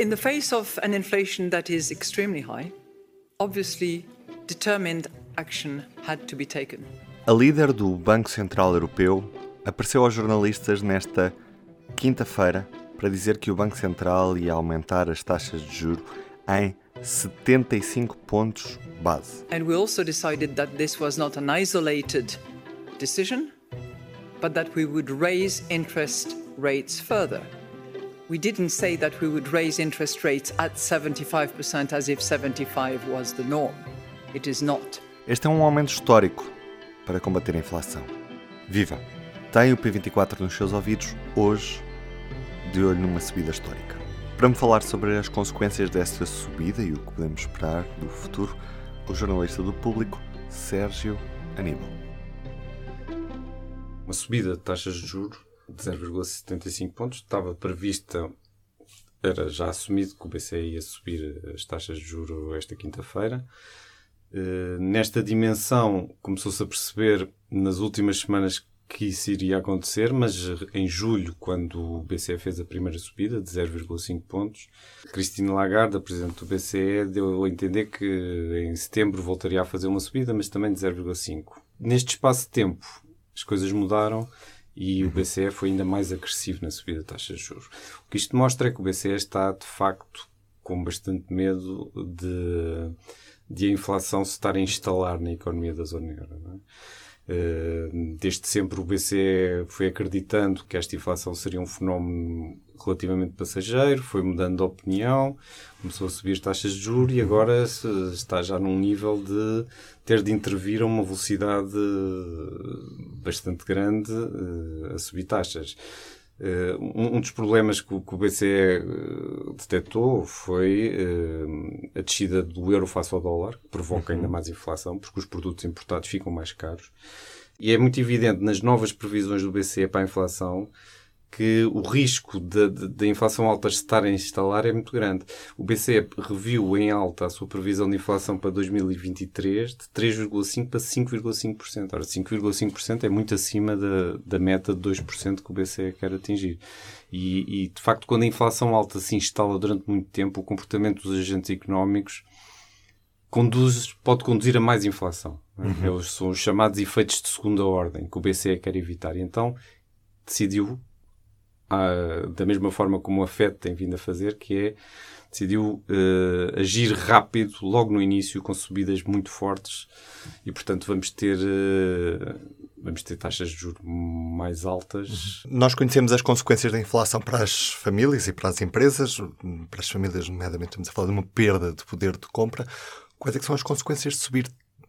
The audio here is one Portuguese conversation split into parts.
In the face of an inflation that is extremely high, obviously determined action had to be taken. A líder do Banco Central Europeu apareceu aos jornalistas nesta quinta-feira para dizer que o Banco Central ia aumentar as taxas de juro em 75 pontos base. And we also decided that this was not an isolated decision, but that we would raise interest rates further. We didn't say that we would raise interest rates at 75% as if 75 was the norm. It is not. Este é um aumento histórico para combater a inflação. Viva! Tem o P24 nos seus ouvidos hoje, de olho numa subida histórica. Para me falar sobre as consequências desta subida e o que podemos esperar do futuro, o jornalista do público, Sérgio Aníbal. Uma subida de taxas de juros de 0,75 pontos. Estava prevista, era já assumido que o BCE ia subir as taxas de juro esta quinta-feira. Uh, nesta dimensão, começou-se a perceber nas últimas semanas que isso iria acontecer, mas em julho, quando o BCE fez a primeira subida de 0,5 pontos, Cristina Lagarde, a presidente do BCE, deu a entender que em setembro voltaria a fazer uma subida, mas também de 0,5. Neste espaço de tempo, as coisas mudaram e o BCE foi ainda mais agressivo na subida de taxas de juros. O que isto mostra é que o BCE está, de facto, com bastante medo de, de a inflação se estar a instalar na economia da zona euro. É? Desde sempre o BCE foi acreditando que esta inflação seria um fenómeno relativamente passageiro, foi mudando de opinião, começou a subir as taxas de juros e agora está já num nível de ter de intervir a uma velocidade bastante grande eh, a subir taxas. Eh, um dos problemas que o BCE eh, detectou foi a descida do euro face ao dólar, que provoca ainda uhum. mais inflação, porque os produtos importados ficam mais caros. E é muito evidente nas novas previsões do BCE para a inflação que o risco da inflação alta estar a instalar é muito grande. O BCE reviu em alta a sua previsão de inflação para 2023 de 3,5% para 5,5%. Ora, 5,5% é muito acima da, da meta de 2% que o BCE quer atingir. E, e, de facto, quando a inflação alta se instala durante muito tempo, o comportamento dos agentes económicos conduz, pode conduzir a mais inflação. Uhum. São os chamados efeitos de segunda ordem que o BCE quer evitar. E então decidiu da mesma forma como a FED tem vindo a fazer, que é decidiu uh, agir rápido logo no início com subidas muito fortes e portanto vamos ter uh, vamos ter taxas de juros mais altas. Nós conhecemos as consequências da inflação para as famílias e para as empresas. Para as famílias, nomeadamente, estamos a falar de uma perda de poder de compra. Quais é são as consequências de subir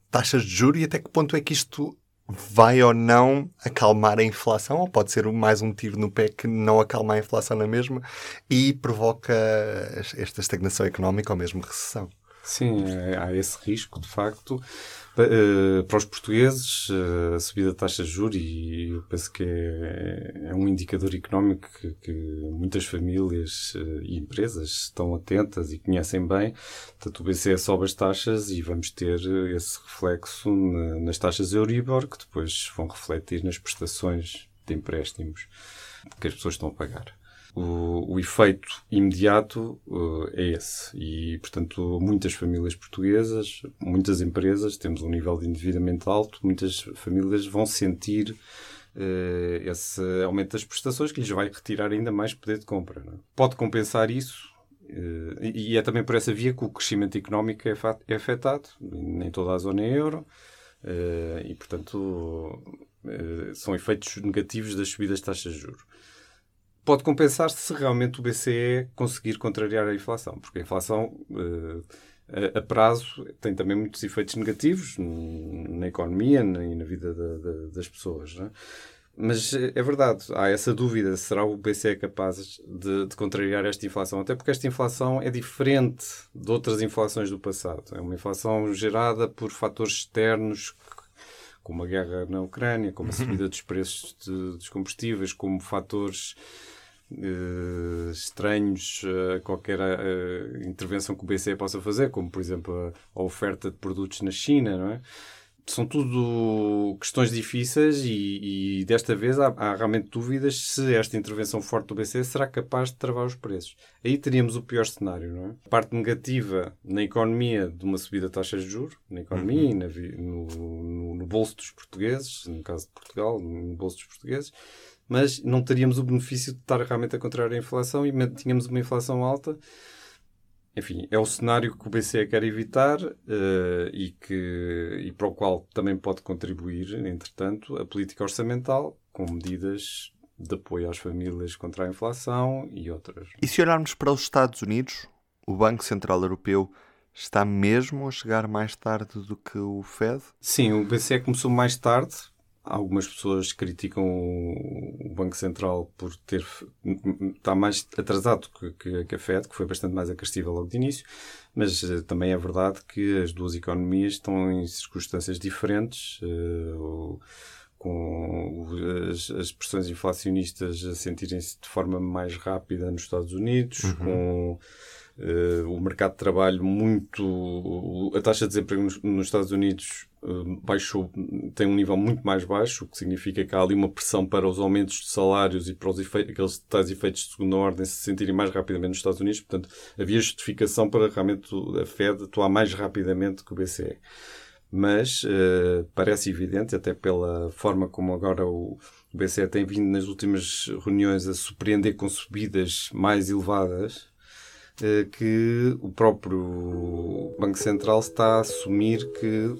taxas de juros e até que ponto é que isto vai ou não acalmar a inflação, ou pode ser mais um tiro no pé que não acalma a inflação na mesma e provoca esta estagnação económica ou mesmo recessão. Sim, há esse risco, de facto. Eh, para os portugueses, eh, a subida da taxa de juros, e eu penso que é, indicador económico que, que, muitas famílias eh, e empresas estão atentas e conhecem bem. Portanto, o BCE sobe as taxas e vamos ter esse reflexo nas taxas Euribor, que depois vão refletir nas prestações de empréstimos que as pessoas estão a pagar. O, o efeito imediato uh, é esse. E, portanto, muitas famílias portuguesas, muitas empresas, temos um nível de endividamento alto, muitas famílias vão sentir esse aumento das prestações que lhes vai retirar ainda mais poder de compra. É? Pode compensar isso. Uh, e é também por essa via que o crescimento económico é, é afetado, nem toda a zona é euro, e portanto são efeitos negativos das subidas de taxas de juros pode compensar-se se realmente o BCE conseguir contrariar a inflação, porque a inflação a, prazo tem também muitos efeitos negativos na economia e na vida das pessoas. É? Mas eh, é verdade, há essa dúvida: será o BCE capaz de, de, contrariar esta inflação? Até porque esta inflação é diferente de outras inflações do passado. É uma inflação gerada por fatores externos como a guerra na Ucrânia, como a subida dos preços de, dos combustíveis, como fatores uh, estranhos a qualquer uh, intervenção que o BCE possa fazer, como, por exemplo, a, a, oferta de produtos na China, não é? são tudo questões difíceis e, e desta vez há, há, realmente dúvidas se esta intervenção forte do BCE será capaz de travar os preços. Aí teríamos o pior cenário, não é? A parte negativa na economia de uma subida de taxas de juros, na economia uhum. e na, no, no, no bolso dos portugueses, no caso de Portugal, no bolso dos portugueses, mas não teríamos o benefício de estar realmente a contrariar a inflação e tínhamos uma inflação alta enfim, é o cenário que o BCE quer evitar uh, e, que, e para o qual também pode contribuir, entretanto, a política orçamental com medidas de apoio às famílias contra a inflação e outras. E se olharmos para os Estados Unidos, o Banco Central Europeu está mesmo a chegar mais tarde do que o Fed? Sim, o BCE começou mais tarde, Algumas pessoas criticam o Banco Central por ter está mais atrasado que, que a Fed, que foi bastante mais agressiva logo de início, mas uh, também é verdade que as duas economias estão em circunstâncias diferentes. Uh, com as, as, pressões inflacionistas a sentirem-se de forma mais rápida nos Estados Unidos, uhum. com Uh, o mercado de trabalho muito. A taxa de desemprego nos, nos Estados Unidos uh, baixou, tem um nível muito mais baixo, o que significa que há ali uma pressão para os aumentos de salários e para os efeitos, aqueles tais efeitos de segunda ordem se sentirem mais rapidamente nos Estados Unidos. Portanto, havia justificação para realmente a Fed atuar mais rapidamente que o BCE. Mas uh, parece evidente, até pela forma como agora o, BCE tem vindo nas últimas reuniões a surpreender com subidas mais elevadas, eh, que o próprio Banco Central está a assumir que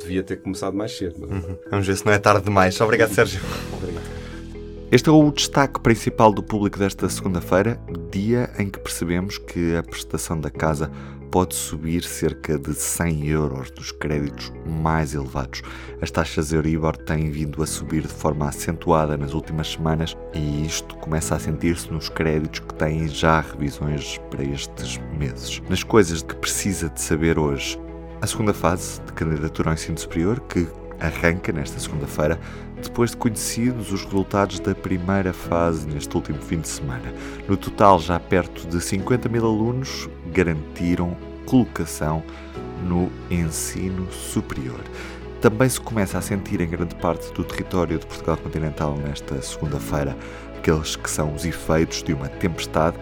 devia ter começado mais cedo. É? Uhum. Vamos ver se não é tarde demais. Obrigado, Sérgio. Obrigado. Este é o destaque principal do público desta segunda-feira, dia em que percebemos que a prestação da casa pode subir cerca de 100 euros dos créditos mais elevados. As taxas Euribor têm vindo a subir de forma acentuada nas últimas semanas e isto começa a sentir-se nos créditos que têm já revisões para estes meses. Nas coisas que precisa de saber hoje, a segunda fase de candidatura ao ensino superior, que arranca nesta segunda-feira, depois de conhecidos os resultados da primeira fase neste último fim de semana. No total, já perto de 50 mil alunos garantiram colocação no ensino superior. Também se começa a sentir em grande parte do território de Portugal continental nesta segunda-feira aqueles que são os efeitos de uma tempestade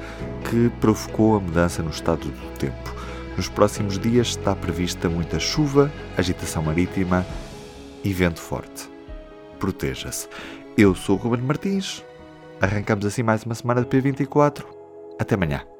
que provocou a mudança no estado do tempo. Nos próximos dias está prevista muita chuva, agitação marítima e vento forte. Proteja-se. Eu sou o Ruben Martins. Arrancamos assim mais uma semana de P24. Até amanhã.